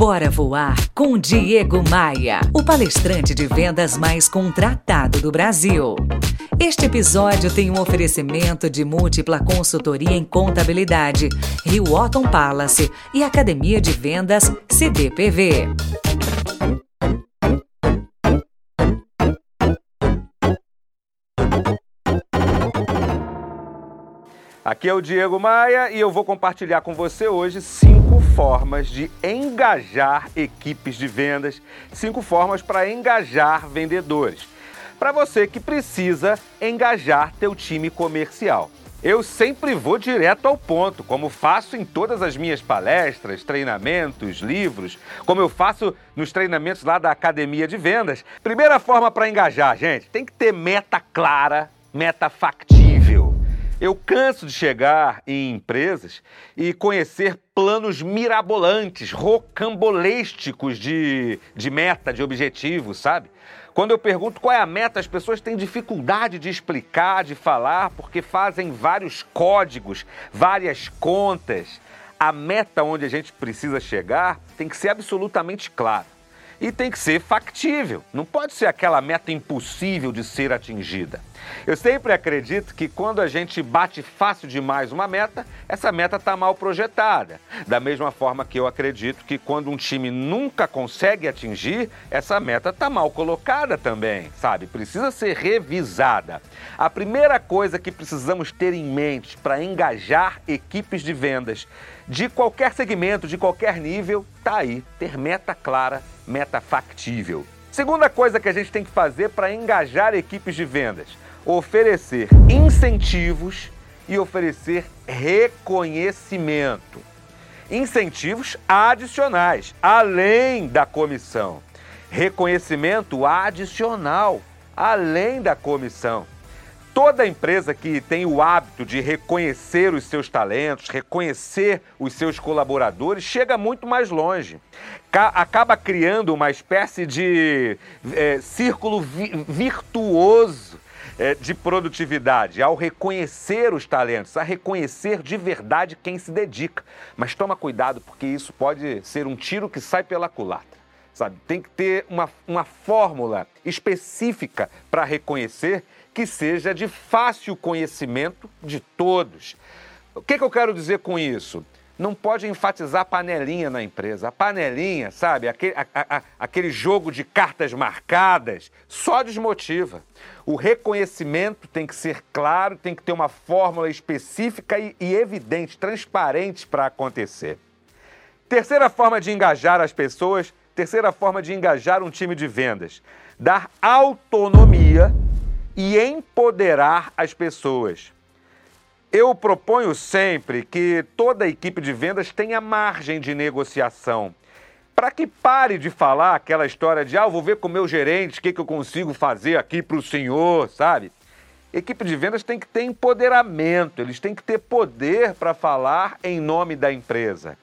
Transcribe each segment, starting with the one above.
Bora voar com Diego Maia, o palestrante de vendas mais contratado do Brasil. Este episódio tem um oferecimento de múltipla consultoria em contabilidade, Rio Otton Palace e Academia de Vendas CDPV. Aqui é o Diego Maia e eu vou compartilhar com você hoje cinco formas de engajar equipes de vendas, cinco formas para engajar vendedores. Para você que precisa engajar teu time comercial. Eu sempre vou direto ao ponto, como faço em todas as minhas palestras, treinamentos, livros, como eu faço nos treinamentos lá da Academia de Vendas. Primeira forma para engajar, gente, tem que ter meta clara, meta factível. Eu canso de chegar em empresas e conhecer planos mirabolantes, rocambolesticos de, de meta, de objetivo, sabe? Quando eu pergunto qual é a meta, as pessoas têm dificuldade de explicar, de falar, porque fazem vários códigos, várias contas. A meta onde a gente precisa chegar tem que ser absolutamente clara e tem que ser factível. Não pode ser aquela meta impossível de ser atingida. Eu sempre acredito que quando a gente bate fácil demais uma meta, essa meta está mal projetada. Da mesma forma que eu acredito que quando um time nunca consegue atingir, essa meta está mal colocada também, sabe? Precisa ser revisada. A primeira coisa que precisamos ter em mente para engajar equipes de vendas de qualquer segmento, de qualquer nível, tá aí, ter meta clara, meta factível. Segunda coisa que a gente tem que fazer para engajar equipes de vendas: oferecer incentivos e oferecer reconhecimento. Incentivos adicionais, além da comissão. Reconhecimento adicional, além da comissão. Toda empresa que tem o hábito de reconhecer os seus talentos, reconhecer os seus colaboradores, chega muito mais longe. acaba criando uma espécie de é, círculo vi virtuoso é, de produtividade, ao reconhecer os talentos, a reconhecer de verdade quem se dedica. Mas toma cuidado, porque isso pode ser um tiro que sai pela culatra. Sabe? Tem que ter uma, uma fórmula específica para reconhecer que seja de fácil conhecimento de todos. O que, que eu quero dizer com isso? Não pode enfatizar a panelinha na empresa. A panelinha, sabe, aquele, a, a, aquele jogo de cartas marcadas, só desmotiva. O reconhecimento tem que ser claro, tem que ter uma fórmula específica e, e evidente, transparente para acontecer. Terceira forma de engajar as pessoas, terceira forma de engajar um time de vendas: dar autonomia e empoderar as pessoas. Eu proponho sempre que toda equipe de vendas tenha margem de negociação. Para que pare de falar aquela história de, ah, vou ver com o meu gerente o que, que eu consigo fazer aqui para o senhor, sabe? Equipe de vendas tem que ter empoderamento, eles têm que ter poder para falar em nome da empresa.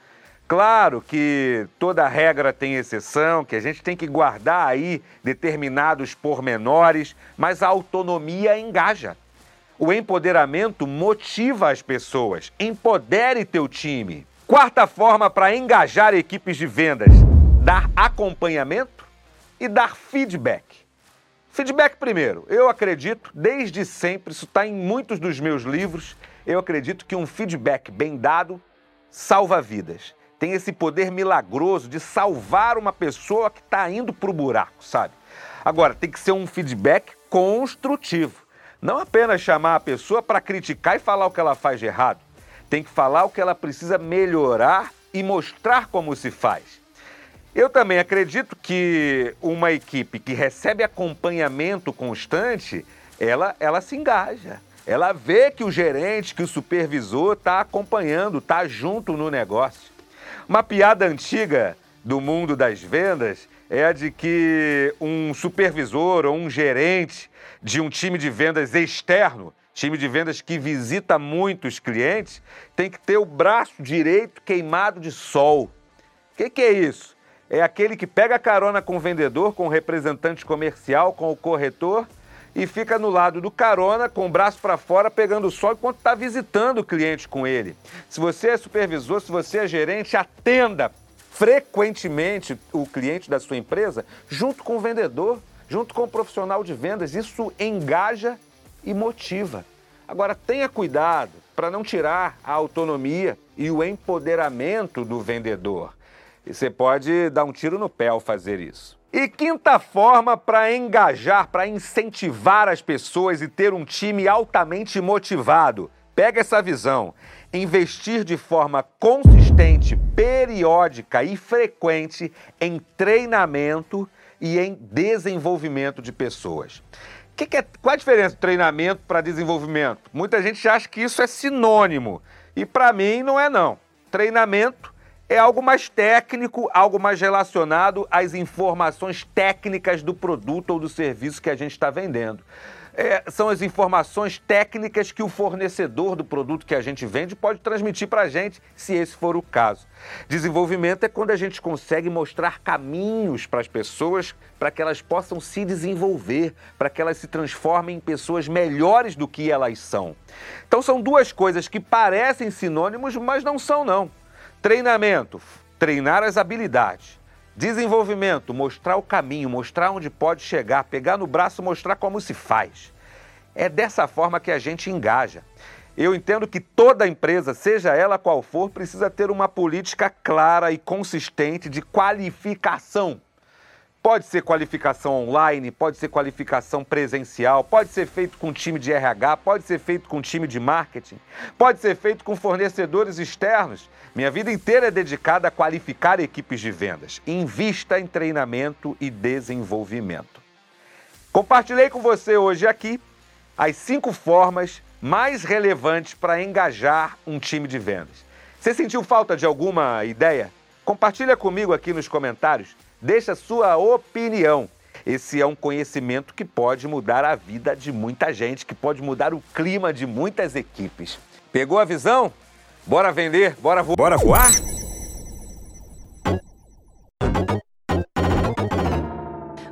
Claro que toda regra tem exceção, que a gente tem que guardar aí determinados pormenores, mas a autonomia engaja. O empoderamento motiva as pessoas. Empodere teu time. Quarta forma para engajar equipes de vendas: dar acompanhamento e dar feedback. Feedback primeiro. Eu acredito, desde sempre, isso está em muitos dos meus livros, eu acredito que um feedback bem dado salva vidas tem esse poder milagroso de salvar uma pessoa que está indo para o buraco, sabe? Agora, tem que ser um feedback construtivo. Não apenas chamar a pessoa para criticar e falar o que ela faz de errado. Tem que falar o que ela precisa melhorar e mostrar como se faz. Eu também acredito que uma equipe que recebe acompanhamento constante, ela, ela se engaja. Ela vê que o gerente, que o supervisor está acompanhando, está junto no negócio. Uma piada antiga do mundo das vendas é a de que um supervisor ou um gerente de um time de vendas externo, time de vendas que visita muitos clientes, tem que ter o braço direito queimado de sol. O que, que é isso? É aquele que pega carona com o vendedor, com o representante comercial, com o corretor e fica no lado do carona, com o braço para fora, pegando o sol enquanto está visitando o cliente com ele. Se você é supervisor, se você é gerente, atenda, frequentemente o cliente da sua empresa junto com o vendedor, junto com o profissional de vendas. Isso engaja e motiva. Agora, tenha cuidado para não tirar a autonomia e o empoderamento do vendedor. E você pode dar um tiro no pé ao fazer isso. E quinta forma para engajar, para incentivar as pessoas e ter um time altamente motivado. Pega essa visão. Investir de forma consistente, periódica e frequente em treinamento e em desenvolvimento de pessoas. Que que é, qual a diferença de treinamento para desenvolvimento? Muita gente acha que isso é sinônimo e para mim não é não. Treinamento é algo mais técnico, algo mais relacionado às informações técnicas do produto ou do serviço que a gente está vendendo é, são as informações técnicas que o fornecedor do produto que a gente vende pode transmitir para a gente, se esse for o caso. Desenvolvimento é quando a gente consegue mostrar caminhos para as pessoas para que elas possam se desenvolver, para que elas se transformem em pessoas melhores do que elas são. Então são duas coisas que parecem sinônimos, mas não são não. Treinamento, treinar as habilidades. Desenvolvimento, mostrar o caminho, mostrar onde pode chegar, pegar no braço, mostrar como se faz. É dessa forma que a gente engaja. Eu entendo que toda empresa, seja ela qual for, precisa ter uma política clara e consistente de qualificação Pode ser qualificação online, pode ser qualificação presencial, pode ser feito com time de RH, pode ser feito com time de marketing, pode ser feito com fornecedores externos. Minha vida inteira é dedicada a qualificar equipes de vendas. Invista em treinamento e desenvolvimento. Compartilhei com você hoje aqui as cinco formas mais relevantes para engajar um time de vendas. Você sentiu falta de alguma ideia? Compartilha comigo aqui nos comentários. Deixa sua opinião. Esse é um conhecimento que pode mudar a vida de muita gente, que pode mudar o clima de muitas equipes. Pegou a visão? Bora vender, bora voar. Bora voar?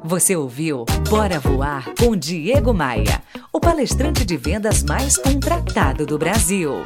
Você ouviu Bora Voar com Diego Maia, o palestrante de vendas mais contratado do Brasil.